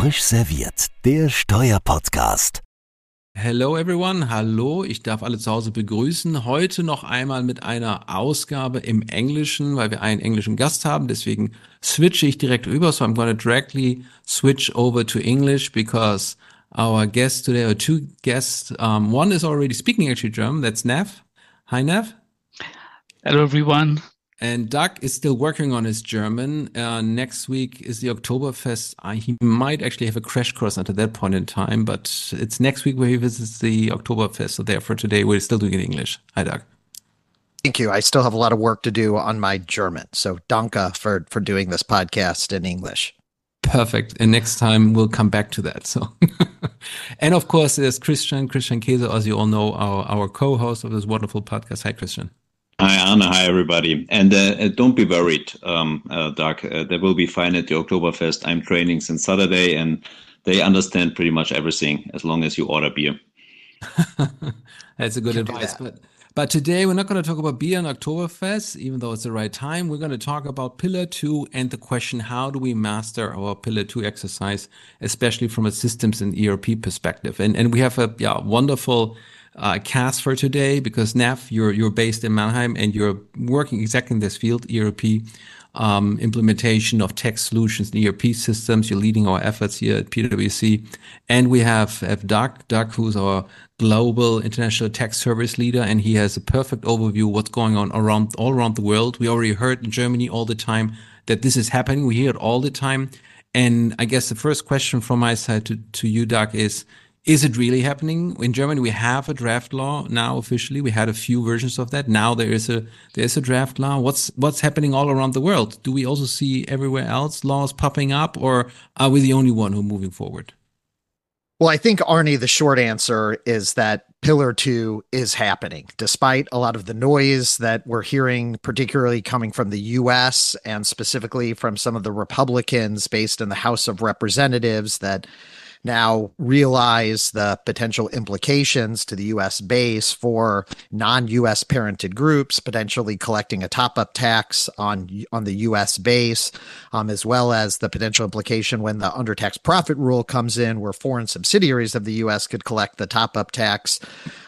Frisch serviert, der Steuerpodcast. Hello everyone, hallo, ich darf alle zu Hause begrüßen. Heute noch einmal mit einer Ausgabe im Englischen, weil wir einen englischen Gast haben. Deswegen switche ich direkt über. So I'm going to directly switch over to English because our guest today, or two guests, um, one is already speaking actually German. That's Nev. Hi Nev. Hello everyone. And Doug is still working on his German. Uh, next week is the Oktoberfest. Uh, he might actually have a crash course at that point in time, but it's next week where he visits the Oktoberfest. So therefore today we're still doing it in English. Hi, Doug. Thank you. I still have a lot of work to do on my German. So danke for, for doing this podcast in English. Perfect. And next time we'll come back to that. So, and of course, there's Christian, Christian Kaeser, as you all know, our, our co-host of this wonderful podcast. Hi, Christian. Hi, Arne. Hi, everybody. And uh, uh, don't be worried, um, uh, Doug. Uh, they will be fine at the Oktoberfest. I'm training since Saturday, and they understand pretty much everything as long as you order beer. That's a good advice. But but today we're not going to talk about beer and Oktoberfest, even though it's the right time. We're going to talk about Pillar Two and the question: How do we master our Pillar Two exercise, especially from a systems and ERP perspective? And and we have a yeah wonderful uh, cast for today because Nav, you're you're based in Mannheim and you're working exactly in this field, ERP um, implementation of tech solutions and ERP systems. You're leading our efforts here at PwC, and we have, have Doug, Doug, who's our global international tax service leader, and he has a perfect overview of what's going on around all around the world. We already heard in Germany all the time that this is happening. We hear it all the time. And I guess the first question from my side to, to you, Doug, is is it really happening in Germany? We have a draft law now officially. We had a few versions of that. Now there is a there is a draft law. What's what's happening all around the world? Do we also see everywhere else laws popping up, or are we the only one who moving forward? Well, I think Arne, the short answer is that Pillar Two is happening, despite a lot of the noise that we're hearing, particularly coming from the U.S. and specifically from some of the Republicans based in the House of Representatives that now realize the potential implications to the US base for non-US parented groups potentially collecting a top-up tax on on the US base um, as well as the potential implication when the undertax profit rule comes in where foreign subsidiaries of the US could collect the top-up tax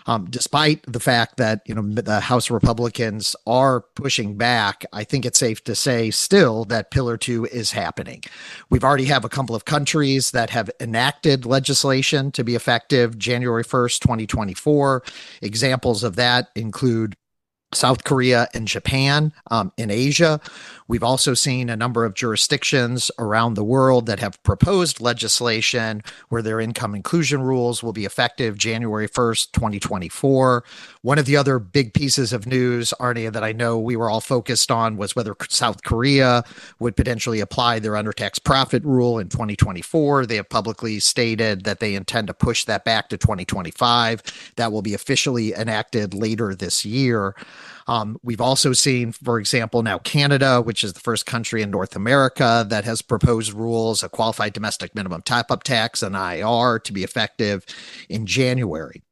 um, despite the fact that you know the House Republicans are pushing back, I think it's safe to say still that Pillar Two is happening. We've already have a couple of countries that have enacted legislation to be effective January first, twenty twenty four. Examples of that include South Korea and Japan um, in Asia. We've also seen a number of jurisdictions around the world that have proposed legislation where their income inclusion rules will be effective January 1st, 2024. One of the other big pieces of news, Arne, that I know we were all focused on was whether South Korea would potentially apply their undertax profit rule in 2024. They have publicly stated that they intend to push that back to 2025. That will be officially enacted later this year. Um, we've also seen, for example, now Canada, which is the first country in North America that has proposed rules, a qualified domestic minimum top up tax, an IIR, to be effective in January.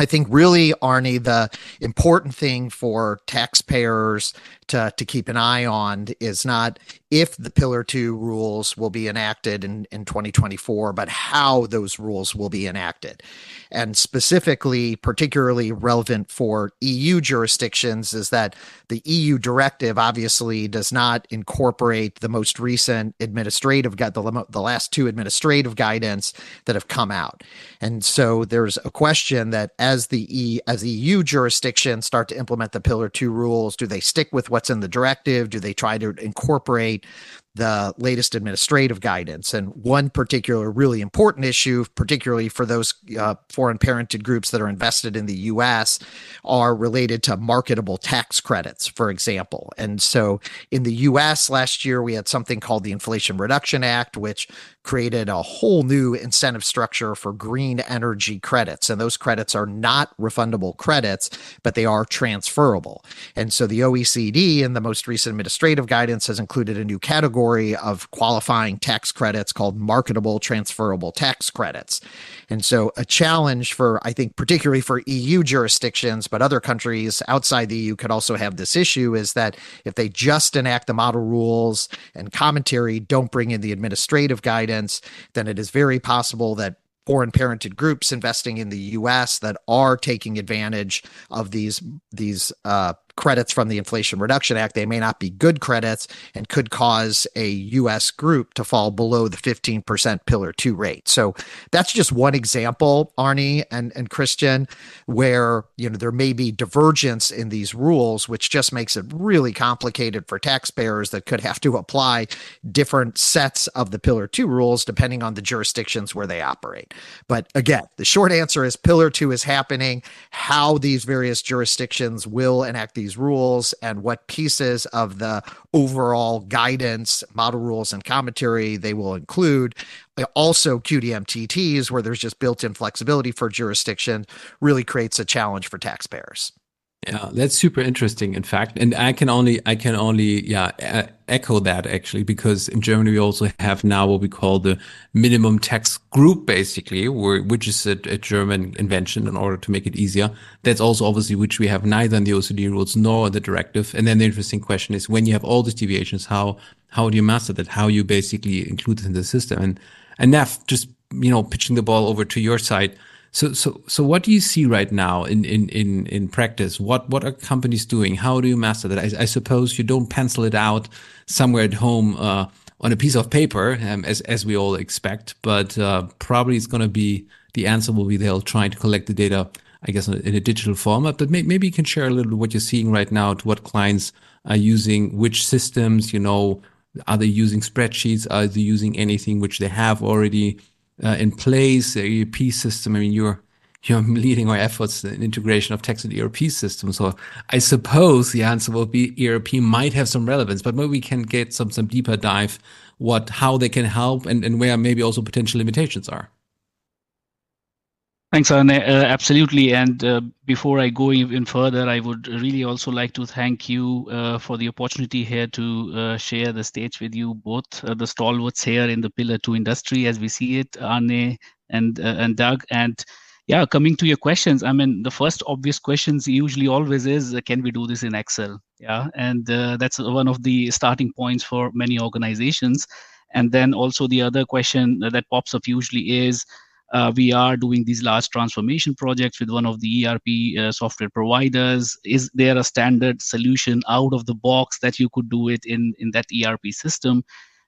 I think really, Arne, the important thing for taxpayers to, to keep an eye on is not if the Pillar 2 rules will be enacted in, in 2024, but how those rules will be enacted. And specifically, particularly relevant for EU jurisdictions, is that the EU directive obviously does not incorporate the most recent administrative the, the last two administrative guidance that have come out. And so there's a question that as the e, as EU jurisdictions start to implement the Pillar 2 rules, do they stick with what's in the directive? Do they try to incorporate the latest administrative guidance. And one particular really important issue, particularly for those uh, foreign parented groups that are invested in the US, are related to marketable tax credits, for example. And so in the US last year, we had something called the Inflation Reduction Act, which created a whole new incentive structure for green energy credits. And those credits are not refundable credits, but they are transferable. And so the OECD in the most recent administrative guidance has included a new category category of qualifying tax credits called marketable transferable tax credits. And so, a challenge for, I think, particularly for EU jurisdictions, but other countries outside the EU could also have this issue is that if they just enact the model rules and commentary, don't bring in the administrative guidance, then it is very possible that foreign parented groups investing in the US that are taking advantage of these these uh, credits from the Inflation Reduction Act. They may not be good credits and could cause a U.S. group to fall below the 15% Pillar 2 rate. So that's just one example, Arne and, and Christian, where you know there may be divergence in these rules, which just makes it really complicated for taxpayers that could have to apply different sets of the Pillar 2 rules depending on the jurisdictions where they operate. But again, the short answer is Pillar 2 is happening. How these various jurisdictions will enact these rules and what pieces of the overall guidance, model rules, and commentary they will include. Uh, also, QDMTTs, where there's just built in flexibility for jurisdiction, really creates a challenge for taxpayers. Yeah, that's super interesting. In fact, and I can only I can only yeah echo that actually because in Germany we also have now what we call the minimum tax group, basically, where, which is a, a, German invention in order to make it easier. That's also obviously which we have neither in the OECD rules nor in the directive. And then the interesting question is when you have all these deviations, how how do you master that? How you basically include it in the system? And and Nav, just you know, pitching the ball over to your side so, so, so what do you see right now in, in, in, in practice? What, what are companies doing? How do you master that? I, I suppose you don't pencil it out somewhere at home, uh, on a piece of paper, um, as, as we all expect, but, uh, probably it's going to be, the answer will be they'll try to collect the data, I guess, in a digital format, but may, maybe you can share a little what you're seeing right now to what clients are using, which systems, you know, are they using spreadsheets? Are they using anything which they have already uh, in place, the ERP system. I mean, you're you're leading our efforts in integration of tax and ERP systems. So I suppose the answer will be ERP might have some relevance, but maybe we can get some some deeper dive what how they can help and, and where maybe also potential limitations are. Thanks, Arne. Uh, absolutely. And uh, before I go even further, I would really also like to thank you uh, for the opportunity here to uh, share the stage with you, both uh, the stalwarts here in the Pillar 2 industry as we see it, Arne and, uh, and Doug. And yeah, coming to your questions, I mean, the first obvious questions usually always is, can we do this in Excel? Yeah, and that's one of the starting points for many organizations. And then also the other question that pops up usually is, uh, we are doing these large transformation projects with one of the ERP uh, software providers. Is there a standard solution out of the box that you could do it in, in that ERP system?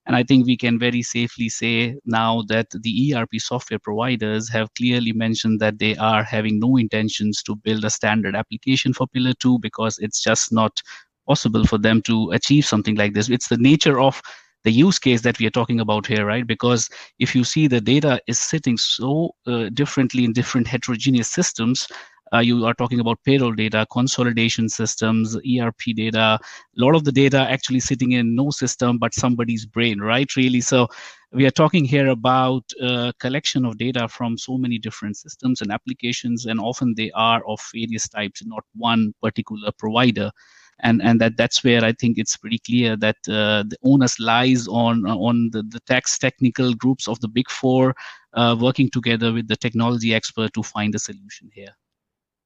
And I think we can very safely say now that the ERP software providers have clearly mentioned that they are having no intentions to build a standard application for Pillar 2 because it's just not possible for them to achieve something like this. It's the nature of the use case that we are talking about here, right? Because if you see the data is sitting so uh, differently in different heterogeneous systems, uh, you are talking about payroll data, consolidation systems, ERP data, a lot of the data actually sitting in no system but somebody's brain, right? Really. So we are talking here about uh, collection of data from so many different systems and applications, and often they are of various types, not one particular provider and and that that's where I think it's pretty clear that uh, the onus lies on on the, the tax technical groups of the big four uh, working together with the technology expert to find a solution here.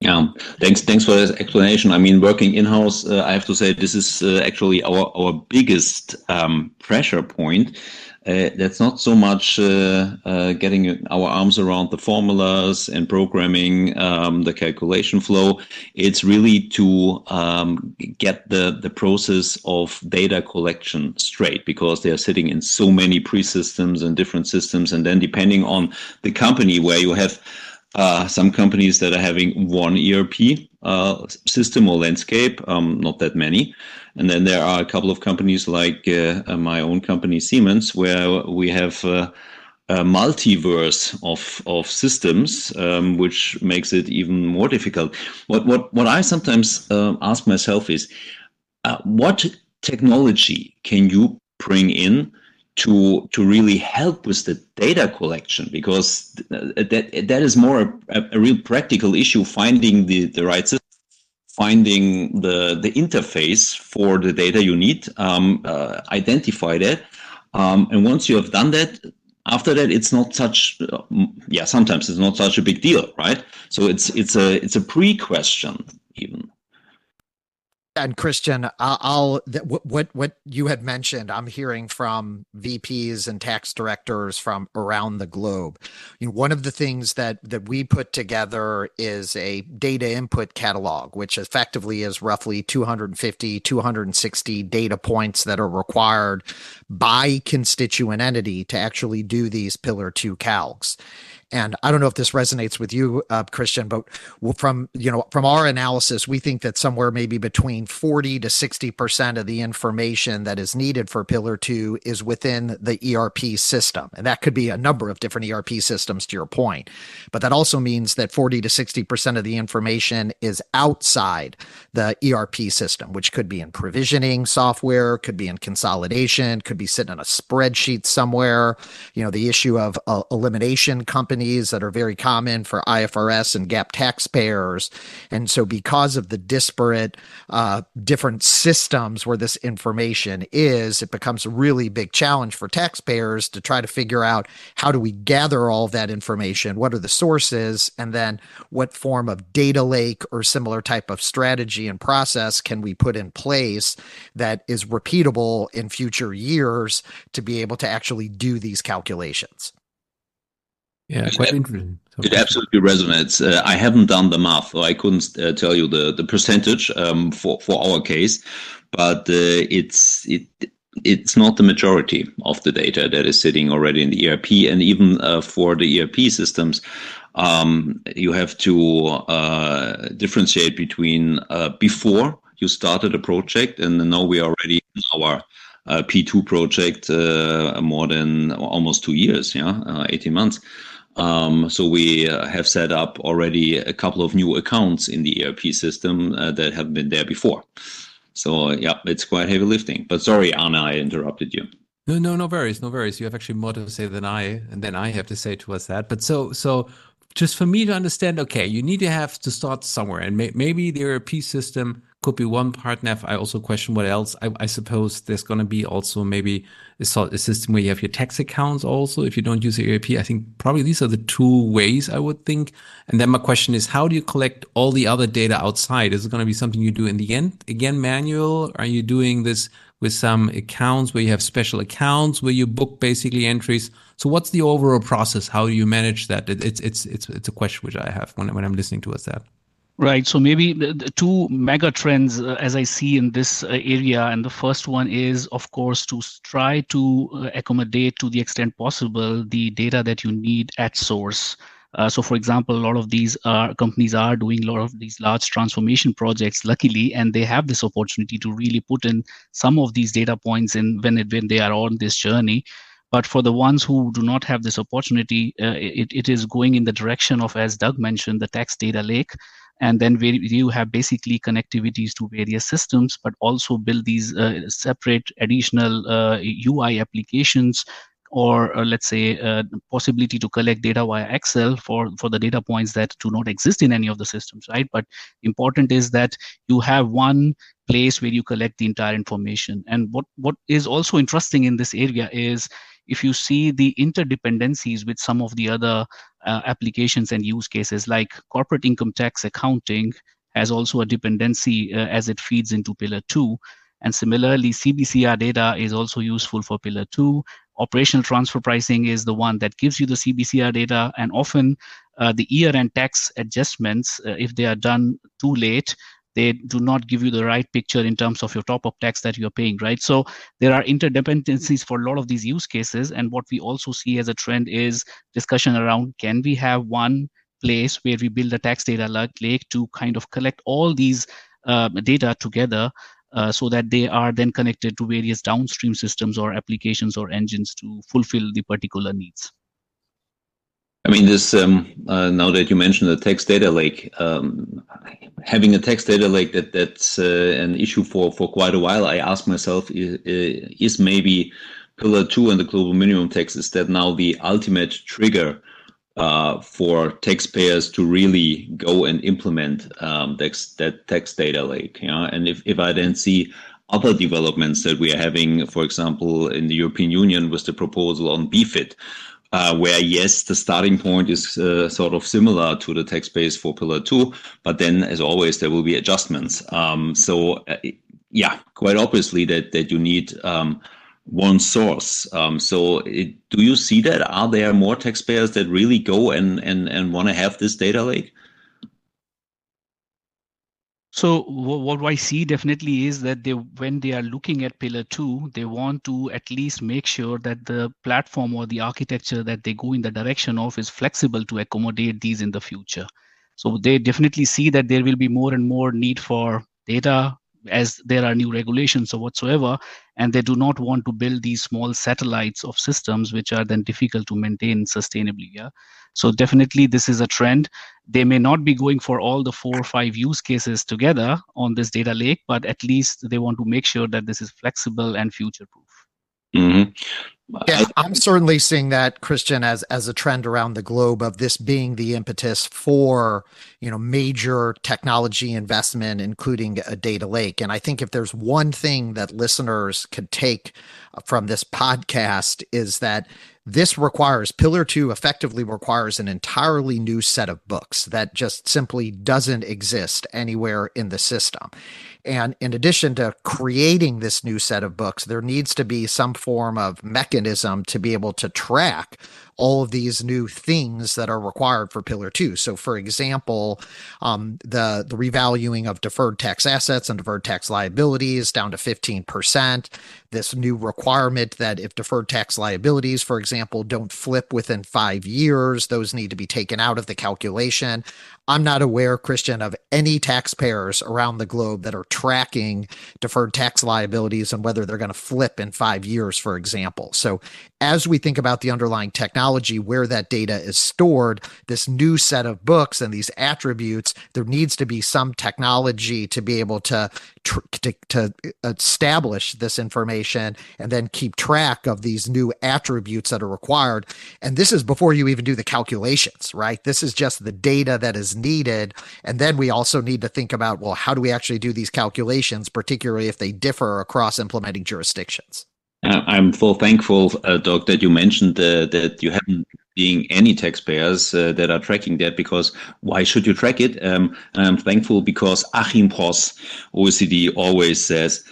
Yeah, thanks. Thanks for this explanation. I mean, working in house, uh, I have to say this is uh, actually our our biggest um, pressure point uh, that's not so much uh, uh, getting our arms around the formulas and programming um, the calculation flow. It's really to um, get the, the process of data collection straight because they are sitting in so many pre-systems and different systems. And then depending on the company where you have uh, some companies that are having one ERP uh, system or landscape, um, not that many. And then there are a couple of companies like uh, uh my own company, Siemens, where we have uh, a multiverse of, of systems, um, which makes it even more difficult. What, what, what I sometimes ask myself is what technology can you bring in to to really help with the data collection because that that is more a, a real practical issue finding the the right system finding the the interface for the data you need, um, uh, identify that, um, and once you have done that, after that it's not such uh, yeah sometimes it's not such a big deal, right? So it's it's a it's a pre question and Christian, I'll, what what you had mentioned. I'm hearing from VPs and tax directors from around the globe. You know, one of the things that that we put together is a data input catalog, which effectively is roughly 250, 260 data points that are required by constituent entity to actually do these Pillar Two calcs. And I don't know if this resonates with you, uh, Christian, but from you know from our analysis, we think that somewhere maybe between forty to sixty percent of the information that is needed for Pillar Two is within the ERP system, and that could be a number of different ERP systems. To your point, but that also means that forty to sixty percent of the information is outside the ERP system, which could be in provisioning software, could be in consolidation, could be sitting in a spreadsheet somewhere. You know, the issue of uh, elimination company companies that are very common for IFRS and GAAP taxpayers. And so, because of the disparate, uh, different systems where this information is, it becomes a really big challenge for taxpayers to try to figure out how do we gather all that information? What are the sources? And then, what form of data lake or similar type of strategy and process can we put in place that is repeatable in future years to be able to actually do these calculations? Yeah, quite interesting. It absolutely resonates. Uh, I haven't done the math, so I couldn't uh, tell you the the percentage um, for for our case, but uh, it's it it's not the majority of the data that is sitting already in the ERP, and even uh, for the ERP systems, um, you have to uh, differentiate between uh, before you started a project and now we are already in our uh, P2 project uh, more than almost two years, yeah, uh, 18 months. Um, so we uh, have set up already a couple of new accounts in the ERP system uh, that have been there before. So yeah, it's quite heavy lifting. But sorry, Arne, I interrupted you. No, no, no worries, no worries. You have actually more to say than I, and then I have to say to us that. But so, so just for me to understand, okay, you need to have to start somewhere, and may, maybe the ERP system could be one part. And I also question what else. I, I suppose there's going to be also maybe a, a, system where you have your tax accounts also. If you don't use the ERP, I think probably these are the two ways I would think. And then my question is, how do you collect all the other data outside? Is it going to be something you do in the end again manual? Are you doing this with some accounts where you have special accounts where you book basically entries? So what's the overall process? How do you manage that? It, it's it's it's it's a question which I have when when I'm listening to us that. Right. So maybe two mega trends uh, as I see in this uh, area, and the first one is, of course, to try to uh, accommodate to the extent possible the data that you need at source. Uh, so, for example, a lot of these are, companies are doing a lot of these large transformation projects, luckily, and they have this opportunity to really put in some of these data points in when it, when they are on this journey. But for the ones who do not have this opportunity, uh, it, it is going in the direction of, as Doug mentioned, the tax data lake and then you have basically connectivities to various systems but also build these uh, separate additional uh, ui applications or uh, let's say uh, possibility to collect data via excel for for the data points that do not exist in any of the systems right? But important is that you have one place where you collect the entire information. And what what is also interesting in this area is if you see the interdependencies with some of the other uh, applications and use cases like corporate income tax accounting has also a dependency uh, as it feeds into pillar 2 and similarly cbcr data is also useful for pillar 2 operational transfer pricing is the one that gives you the cbcr data and often uh, the year end tax adjustments uh, if they are done too late they do not give you the right picture in terms of your top up tax that you're paying, right? So there are interdependencies for a lot of these use cases. And what we also see as a trend is discussion around can we have one place where we build a tax data lake to kind of collect all these uh, data together uh, so that they are then connected to various downstream systems or applications or engines to fulfill the particular needs. I mean, this um, uh, now that you mentioned the tax data lake, um, having a tax data lake that that's uh, an issue for for quite a while. I ask myself, is, is maybe Pillar Two and the global minimum tax is that now the ultimate trigger uh, for taxpayers to really go and implement um, that, that tax data lake. And if, if I then see other developments that we are having, for example, in the European Union with the proposal on BEFIT, uh, where yes, the starting point is uh, sort of similar to the tax base for Pillar 2, but then, as always, there will be adjustments. Um, so, uh, yeah, quite obviously that, that you need um, one source. Um, so, it, do you see that? Are there more taxpayers that really go and, and, and want to have this data lake? So what I see definitely is that they, when they are looking at pillar two, they want to at least make sure that the platform or the architecture that they go in the direction of is flexible to accommodate these in the future. So they definitely see that there will be more and more need for data as there are new regulations or whatsoever and they do not want to build these small satellites of systems which are then difficult to maintain sustainably yeah? So definitely this is a trend. They may not be going for all the four or five use cases together on this data lake but at least they want to make sure that this is flexible and future proof mm-hmm. Yeah, I'm certainly seeing that Christian as as a trend around the globe of this being the impetus for you know major technology investment, including a data lake. And I think if there's one thing that listeners could take from this podcast is that this requires pillar two effectively requires an entirely new set of books that just simply doesn't exist anywhere in the system and in addition to creating this new set of books, there needs to be some form of mechanism to be able to track all of these new things that are required for Pillar Two. So, for example, um, the the revaluing of deferred tax assets and deferred tax liabilities down to fifteen percent. This new requirement that if deferred tax liabilities, for example, don't flip within five years, those need to be taken out of the calculation. I'm not aware, Christian, of any taxpayers around the globe that are tracking deferred tax liabilities and whether they're going to flip in five years, for example. So, as we think about the underlying technology where that data is stored, this new set of books and these attributes, there needs to be some technology to be able to, to, to establish this information and then keep track of these new attributes that are required. And this is before you even do the calculations, right? This is just the data that is needed. And then we also need to think about, well, how do we actually do these calculations, particularly if they differ across implementing jurisdictions? Uh, I'm full thankful, uh, Doug, that you mentioned uh, that you haven't being any taxpayers uh, that are tracking that because why should you track it? Um, I'm thankful because Achim Pross, OECD, always says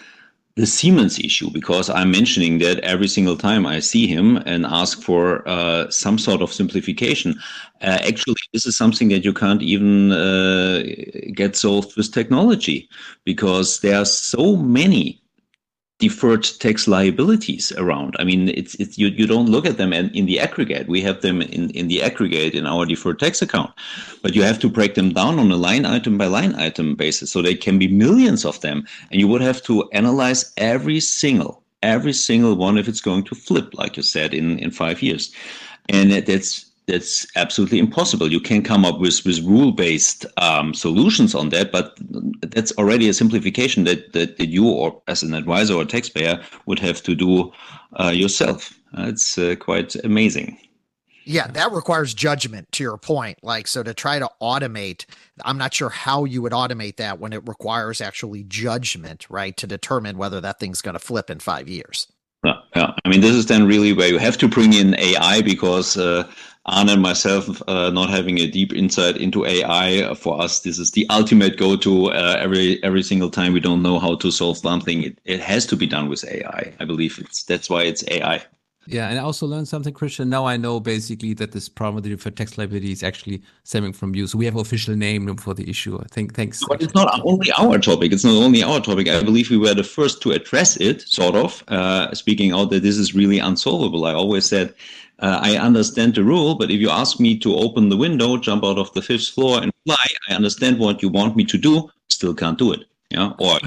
the Siemens issue because I'm mentioning that every single time I see him and ask for uh, some sort of simplification. Uh, actually, this is something that you can't even uh, get solved with technology because there are so many deferred tax liabilities around. I mean, it's, it's you, you don't look at them in, in the aggregate. We have them in, in the aggregate in our deferred tax account, but you have to break them down on a line item by line item basis. So there can be millions of them, and you would have to analyze every single every single one if it's going to flip, like you said, in in five years, and that's that's absolutely impossible. You can come up with, with rule based um, solutions on that, but that's already a simplification that, that, that, you, or as an advisor or taxpayer, would have to do uh, yourself. Uh, it's uh, quite amazing. Yeah, that requires judgment to your point. Like, so to try to automate, I'm not sure how you would automate that when it requires actually judgment, right? To determine whether that thing's going to flip in five years. Yeah, yeah. I mean, this is then really where you have to bring in AI because uh, Arne and myself uh, not having a deep insight into AI for us, this is the ultimate go-to. Uh, every every single time we don't know how to solve something, it, it has to be done with AI. I believe it's that's why it's AI. Yeah, and I also learned something, Christian. Now I know basically that this problem with the deferred tax liability is actually stemming from you. So we have official name for the issue. I think. Thanks. But it's not only our topic. It's not only our topic. I believe we were the first to address it, sort of, uh, speaking out that this is really unsolvable. I always said uh, I understand the rule, but if you ask me to open the window, jump out of the fifth floor and fly, I understand what you want me to do, still can't do it. Yeah, or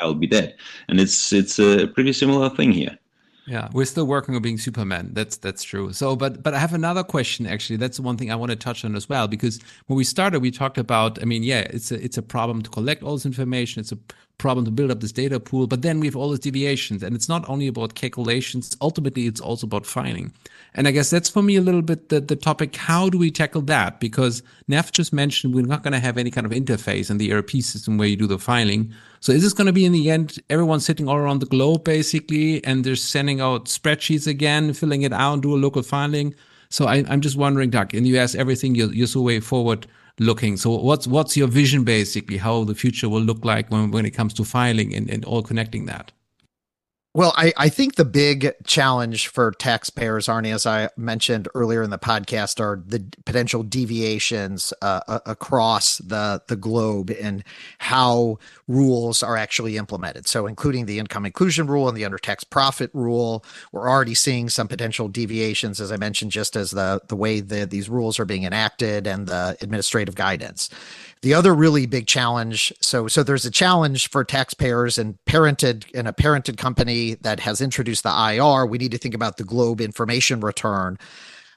I'll be dead. And it's it's a pretty similar thing here. Yeah, we're still working on being Superman. That's that's true. So, but but I have another question. Actually, that's one thing I want to touch on as well. Because when we started, we talked about. I mean, yeah, it's a it's a problem to collect all this information. It's a problem to build up this data pool. But then we have all these deviations, and it's not only about calculations. Ultimately, it's also about filing. And I guess that's for me a little bit the, the topic. How do we tackle that? Because Nav just mentioned we're not going to have any kind of interface in the ERP system where you do the filing. So is this going to be in the end everyone sitting all around the globe basically, and they're sending out spreadsheets again, filling it out, do a local filing? So I, am just wondering, Doug, in the US, everything you're, so way forward looking. So what's what's your vision basically? How the future will look like when when it comes to filing and, and all connecting that? Well, I, I think the big challenge for taxpayers, Arne, as I mentioned earlier in the podcast, are the potential deviations uh, across the, the globe and how rules are actually implemented. So, including the income inclusion rule and the under tax profit rule, we're already seeing some potential deviations, as I mentioned, just as the, the way that these rules are being enacted and the administrative guidance. The other really big challenge, so so there's a challenge for taxpayers and parented in a parented company that has introduced the IIR. We need to think about the Globe information return.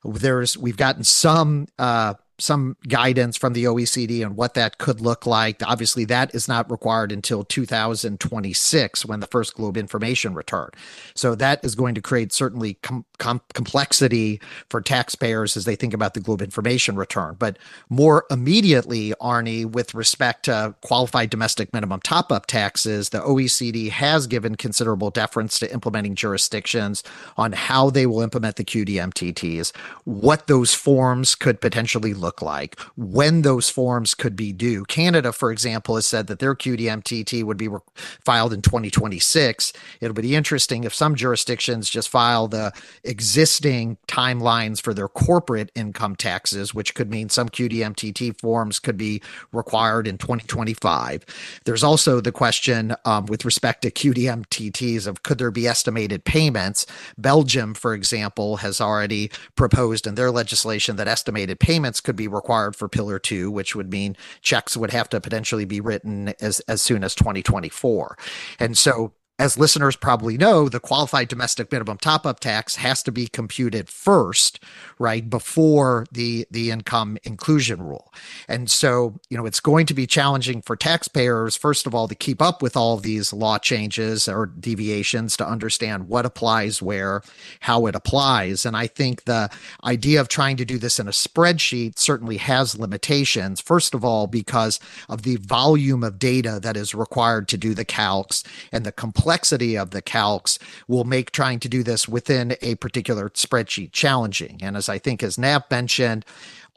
There's we've gotten some uh, some guidance from the OECD on what that could look like. Obviously, that is not required until 2026 when the first Globe information return. So that is going to create certainly com- com- complexity for taxpayers as they think about the Globe information return. But more immediately, Arne, with respect to qualified domestic minimum top up taxes, the OECD has given considerable deference to implementing jurisdictions on how they will implement the QDMTTs, what those forms could potentially look look like, when those forms could be due. Canada, for example, has said that their QDMTT would be re- filed in 2026. It'll be interesting if some jurisdictions just file the existing timelines for their corporate income taxes, which could mean some QDMTT forms could be required in 2025. There's also the question um, with respect to QDMTTs of could there be estimated payments? Belgium, for example, has already proposed in their legislation that estimated payments could be required for Pillar 2, which would mean checks would have to potentially be written as, as soon as 2024. And so as listeners probably know, the qualified domestic minimum top up tax has to be computed first, right, before the, the income inclusion rule. And so, you know, it's going to be challenging for taxpayers, first of all, to keep up with all these law changes or deviations to understand what applies where, how it applies. And I think the idea of trying to do this in a spreadsheet certainly has limitations. First of all, because of the volume of data that is required to do the calcs and the complexity complexity of the calcs will make trying to do this within a particular spreadsheet challenging. And as I think, as Nav mentioned,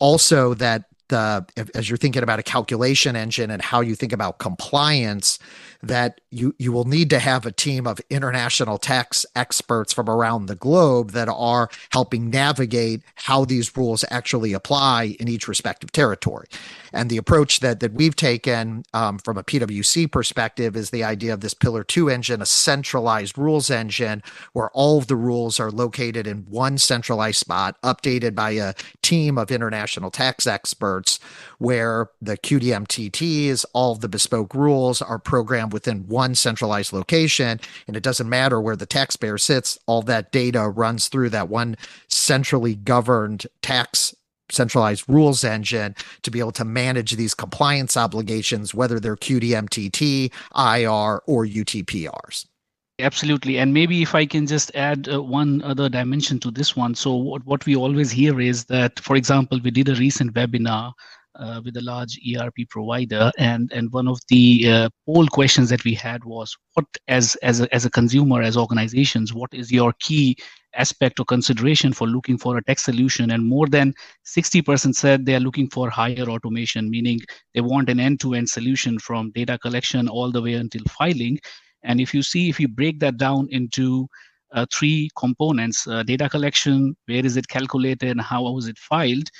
also that the as you're thinking about a calculation engine and how you think about compliance that you you will need to have a team of international tax experts from around the globe that are helping navigate how these rules actually apply in each respective territory. And the approach that that we've taken um, from a PwC perspective is the idea of this Pillar Two engine, a centralized rules engine, where all of the rules are located in one centralized spot, updated by a team of international tax experts, where the QDMTTs, all the bespoke rules are programmed within one centralized location. And it doesn't matter where the taxpayer sits, all that data runs through that one centrally governed tax centralized rules engine to be able to manage these compliance obligations, whether they're QDMTT, IIR, or UTPRs. Absolutely. And maybe if I can just add uh, one other dimension to this one. So, what, what we always hear is that, for example, we did a recent webinar uh, with a large ERP provider, and and one of the uh, poll questions that we had was, what as as a, as a consumer, as organizations, what is your key aspect or consideration for looking for a tech solution? And more than 60% said they are looking for higher automation, meaning they want an end-to-end solution from data collection all the way until filing. And if you see, if you break that down into uh, three components uh, data collection where is it calculated and how was it filed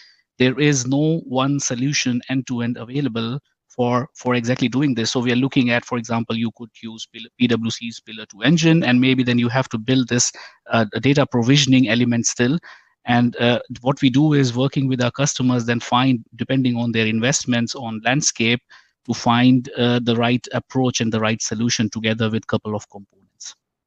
there is no one solution end to end available for for exactly doing this. So we are looking at for example you could use pwc's pillar 2 engine and maybe then you have to build this uh, data provisioning element still. And uh, what we do is working with our customers then find depending on their investments on landscape to find uh, the right approach and the right solution together with a couple of components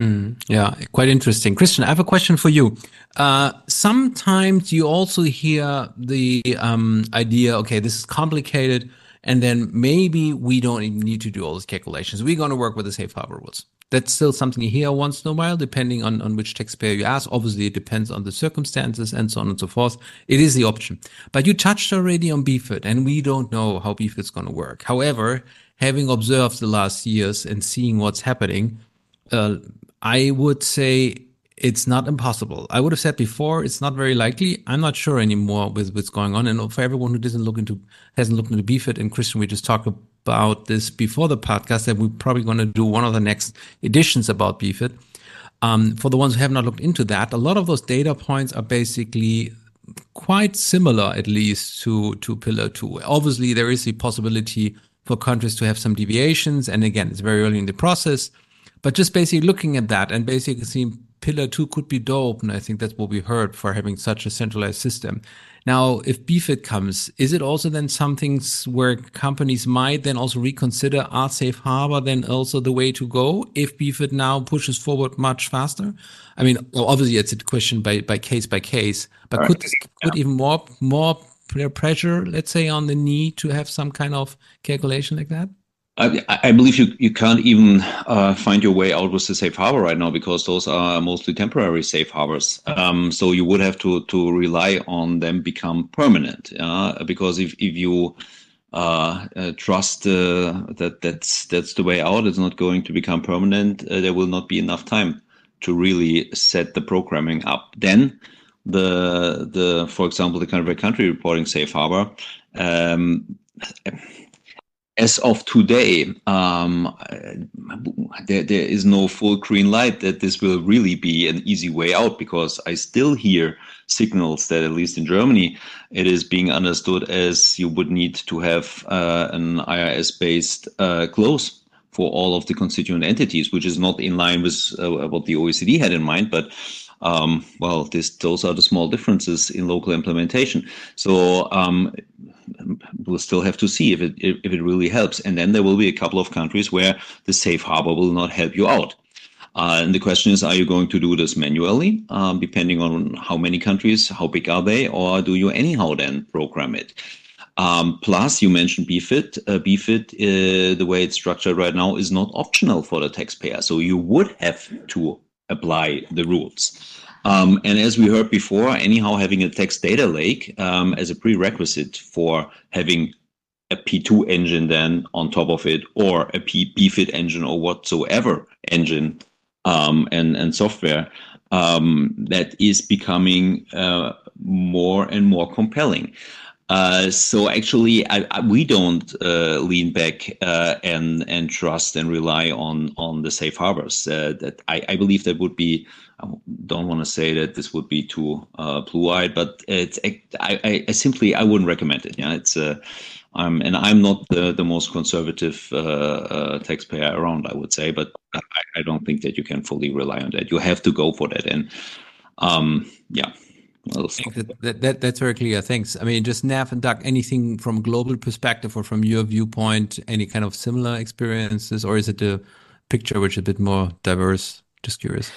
Mm, yeah, quite interesting. Christian, I have a question for you. Uh, sometimes you also hear the um, idea, okay, this is complicated. And then maybe we don't even need to do all those calculations. We're going to work with the safe harbor rules. That's still something you hear once in a while, depending on, on which taxpayer you ask. Obviously, it depends on the circumstances and so on and so forth. It is the option. But you touched already on BEFIT, and we don't know how BEFIT's going to work. However, having observed the last years and seeing what's happening, uh, I would say it's not impossible. I would have said before it's not very likely. I'm not sure anymore with what's going on. And for everyone who doesn't look into hasn't looked into BEFIT and Christian, we just talked about this before the podcast that we're probably going to do one of the next editions about BEFIT. Um, for the ones who have not looked into that, a lot of those data points are basically quite similar, at least to to Pillar Two. Obviously, there is a possibility for countries to have some deviations, and again, it's very early in the process. But just basically looking at that and basically seeing pillar two could be dope. And I think that's what we heard for having such a centralized system. Now, if BEFIT comes, is it also then something where companies might then also reconsider are safe harbor then also the way to go if BEFIT now pushes forward much faster? I mean, obviously it's a question by, by case by case, but right. could this put yeah. even more, more pressure, let's say, on the need to have some kind of calculation like that? I, believe you, you can't even uh, find your way out with the safe harbor right now because those are mostly temporary safe harbors. Um, so you would have to, to rely on them become permanent. Uh, because if, if you uh, uh trust uh, that that's that's the way out, it's not going to become permanent. Uh, there will not be enough time to really set the programming up. Then the the for example the country by country reporting safe harbor. Um, as of today, um, there, there is no full green light that this will really be an easy way out because I still hear signals that, at least in Germany, it is being understood as you would need to have uh, an IFRS based uh, close for all of the constituent entities, which is not in line with uh, what the OECD had in mind. But um, well, this, those are the small differences in local implementation. So um, we'll still have to see if it if it really helps. And then there will be a couple of countries where the safe harbor will not help you out. Uh, and the question is, are you going to do this manually, um, depending on how many countries, how big are they, or do you anyhow then program it? Um, plus, you mentioned BEFIT. Uh, BEFIT, uh, the way it's structured right now, is not optional for the taxpayer. So you would have to apply the rules. Um, and as we heard before, anyhow, having a tax data lake um, as a prerequisite for having a P2 engine then on top of it, or a P BEFIT engine or whatsoever engine um, and, and software, um, that is becoming uh, more and more compelling. Uh, so actually, I, I, we don't uh, lean back uh, and and trust and rely on on the safe harbors. Uh, that I, I, believe that would be. I don't want to say that this would be too uh, blue-eyed, but it's. I, I, simply I wouldn't recommend it. Yeah, it's. I'm and I'm not the the most conservative taxpayer around. I would say, but I, I don't think that you can fully rely on that. You have to go for that, and um, yeah that, that, that, that's very clear. Thanks. I mean, just Nav and Doug, anything from global perspective or from your viewpoint, any kind of similar experiences, or is it a picture which is a bit more diverse? Just curious.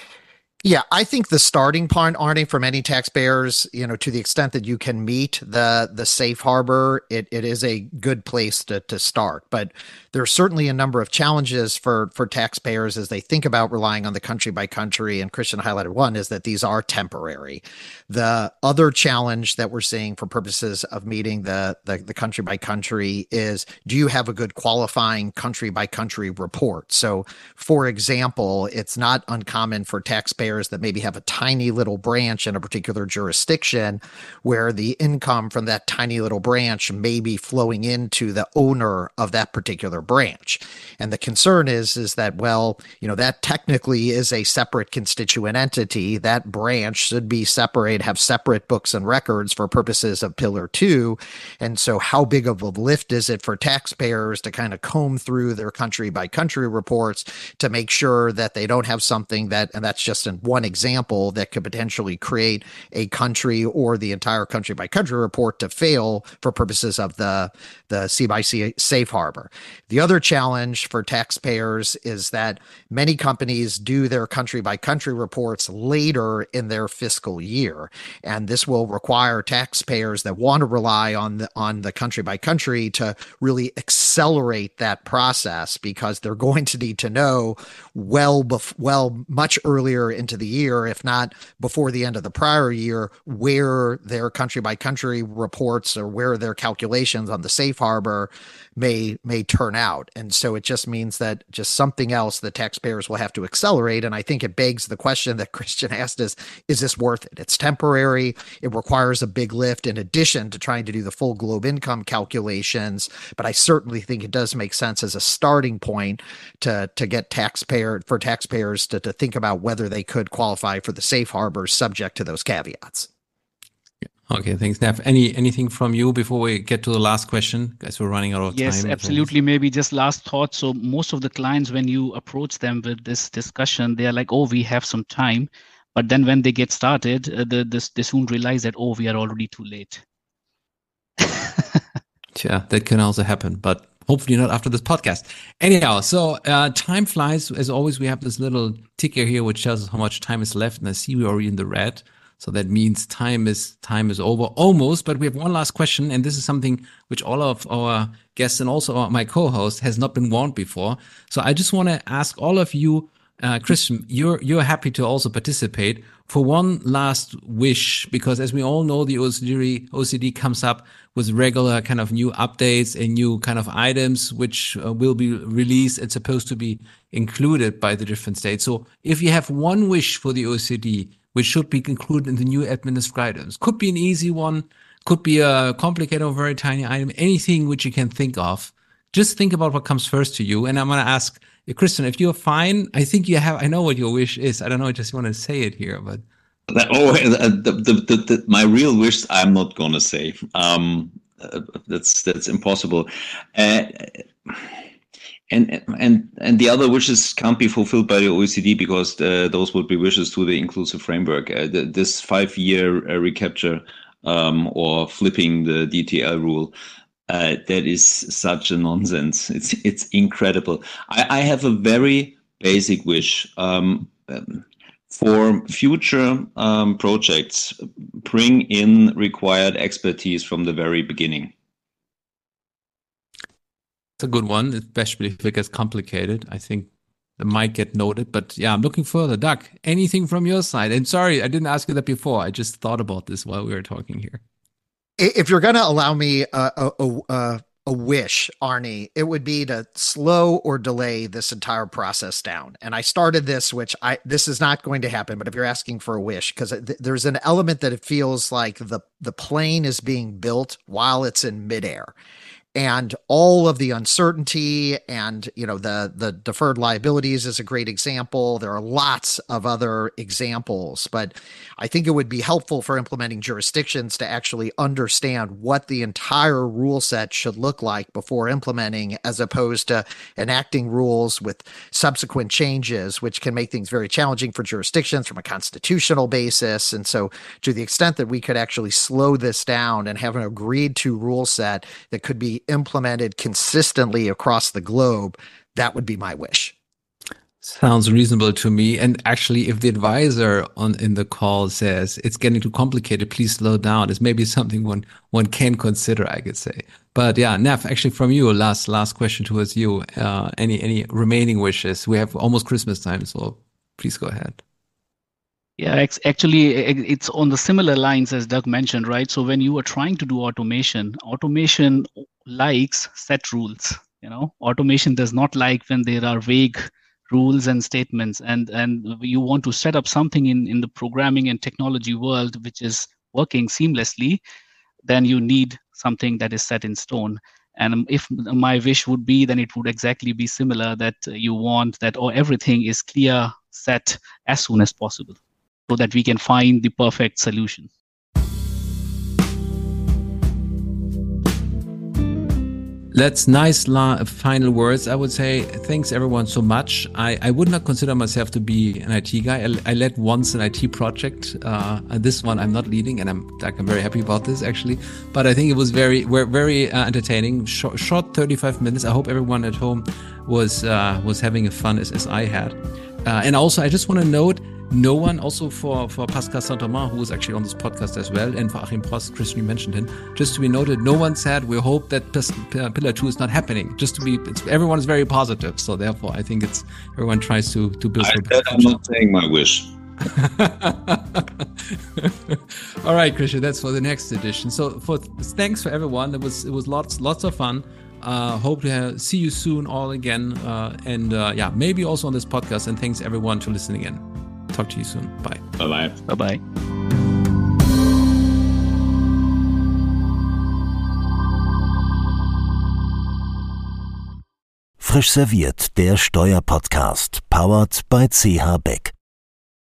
Yeah, I think the starting point, Arne, for many taxpayers, you know, to the extent that you can meet the the safe harbor, it, it is a good place to to start. But there are certainly a number of challenges for for taxpayers as they think about relying on the country by country. And Christian highlighted one is that these are temporary. The other challenge that we're seeing for purposes of meeting the the, the country by country is do you have a good qualifying country by country report? So, for example, it's not uncommon for taxpayers that maybe have a tiny little branch in a particular jurisdiction where the income from that tiny little branch may be flowing into the owner of that particular branch. And the concern is is that well, you know, that technically is a separate constituent entity. That branch should be separate, have separate books and records for purposes of pillar 2. And so how big of a lift is it for taxpayers to kind of comb through their country by country reports to make sure that they don't have something that and that's just an one example that could potentially create a country or the entire country by country report to fail for purposes of the the C by C safe harbor. The other challenge for taxpayers is that many companies do their country by country reports later in their fiscal year, and this will require taxpayers that want to rely on the on the country by country to really accelerate that process because they're going to need to know well bef- well much earlier into the year if not before the end of the prior year where their country by country reports or where their calculations on the safe harbor may may turn out. And so it just means that just something else that taxpayers will have to accelerate. And i think it begs the question that christian asked is is this worth it? It's temporary. It requires a big lift in addition to trying to do the full globe income calculations. But i certainly think it does make sense as a starting point to to get taxpayer for taxpayers to, to think about whether they could qualify for the safe harbor subject to those caveats Okay, thanks, Nav. Any anything from you before we get to the last question? Guys, we're running out of yes, time. Yes, absolutely. Maybe just last thought. So most of the clients, when you approach them with this discussion, they are like, "Oh, we have some time," but then when they get started, uh, the, this, they soon realize that, "Oh, we are already too late." yeah, that can also happen, but hopefully not after this podcast. Anyhow, so uh, time flies. As always, we have this little ticker here which tells us how much time is left, and I see we're already in the red. So that means time is time is over almost. But we have one last question, and this is something which all of our guests and also my co-host has not been warned before. So I just want to ask all of you, uh, Christian, you're you're happy to also participate for one last wish because as we all know, the OECD OCD comes up with regular kind of new updates and new kind of items which uh, will be released and supposed to be included by the different states. So if you have one wish for the OECD, which should be included in the new administrative items. Could be an easy one, could be a complicated or very tiny item, anything which you can think of. Just think about what comes first to you. And I'm going to ask Christian, if you're fine, I think you have, I know what your wish is. I don't know, I just want to say it here, but. Oh, the, the, the, my real wish, I'm not going to say. Um, uh, that's that's impossible. Uh, and and and the other wishes can't be fulfilled by the OECD because uh, those would be wishes to the inclusive framework. Uh, the, this five-year uh, recapture um, or flipping the DTL rule. Uh, that is such a nonsense. It's it's incredible. I, I have a very basic wish um, um, for future um, projects. Bring in required expertise from the very beginning. It's a good one, especially if it gets complicated. I think it might get noted. But yeah, I'm looking further. Doug, anything from your side? And sorry, I didn't ask you that before. I just thought about this while we were talking here. If you're going to allow me a, a, a, a wish, Arne, it would be to slow or delay this entire process down. And I started this, which I this is not going to happen. But if you're asking for a wish, because th- there's an element that it feels like the the plane is being built while it's in midair and all of the uncertainty and you know the the deferred liabilities is a great example. There are lots of other examples but i think it would be helpful for implementing jurisdictions to actually understand what the entire rule set should look like before implementing as opposed to enacting rules with subsequent changes which can make things very challenging for jurisdictions from a constitutional basis. And so to the extent that we could actually slow this down and have an agreed to rule set that could be implemented consistently across the globe, that would be my wish. Sounds reasonable to me. And actually, if the advisor on in the call says it's getting too complicated, please slow down. It's maybe something one one can consider. I could say. But yeah, Nav, actually, from you, last last question towards you. Uh, any any remaining wishes? We have almost Christmas time, so please go ahead. Yeah, actually, it's on the similar lines as Doug mentioned, right? So when you are trying to do automation, automation likes set rules. You know, automation does not like when there are vague rules and statements, and and you want to set up something in in the programming and technology world which is working seamlessly, then you need something that is set in stone. And if my wish would be, then it would exactly be similar that you want that or everything is clear, set as soon as possible so that we can find the perfect solution. That's nice la- final words. I would say thanks everyone so much. I, I would not consider myself to be an IT guy. I, I led once an IT project. Uh, this one I'm not leading, and I'm like I'm very happy about this actually. But I think it was very very uh, entertaining. Short, short 35 minutes. I hope everyone at home was uh, was having a fun as, as I had. Uh, and also, I just want to note no one also for for Pascal Saint-Amans, who was actually on this podcast as well, and for Achim Pross, Christian, you mentioned him. Just to be noted, no one said we hope that Pillar Two is not happening. Just to be, everyone is very positive. So therefore, I think it's everyone tries to to build. I I'm not saying my wish. All right, Christian, that's for the next edition. So for thanks for everyone. It was it was lots lots of fun. Uh, hope to have, see you soon all again. Uh, and uh, yeah, maybe also on this podcast. And thanks everyone for listening in. Talk to you soon. Bye. Bye bye. Bye bye. Frisch serviert, der Steuerpodcast, powered by CH Beck.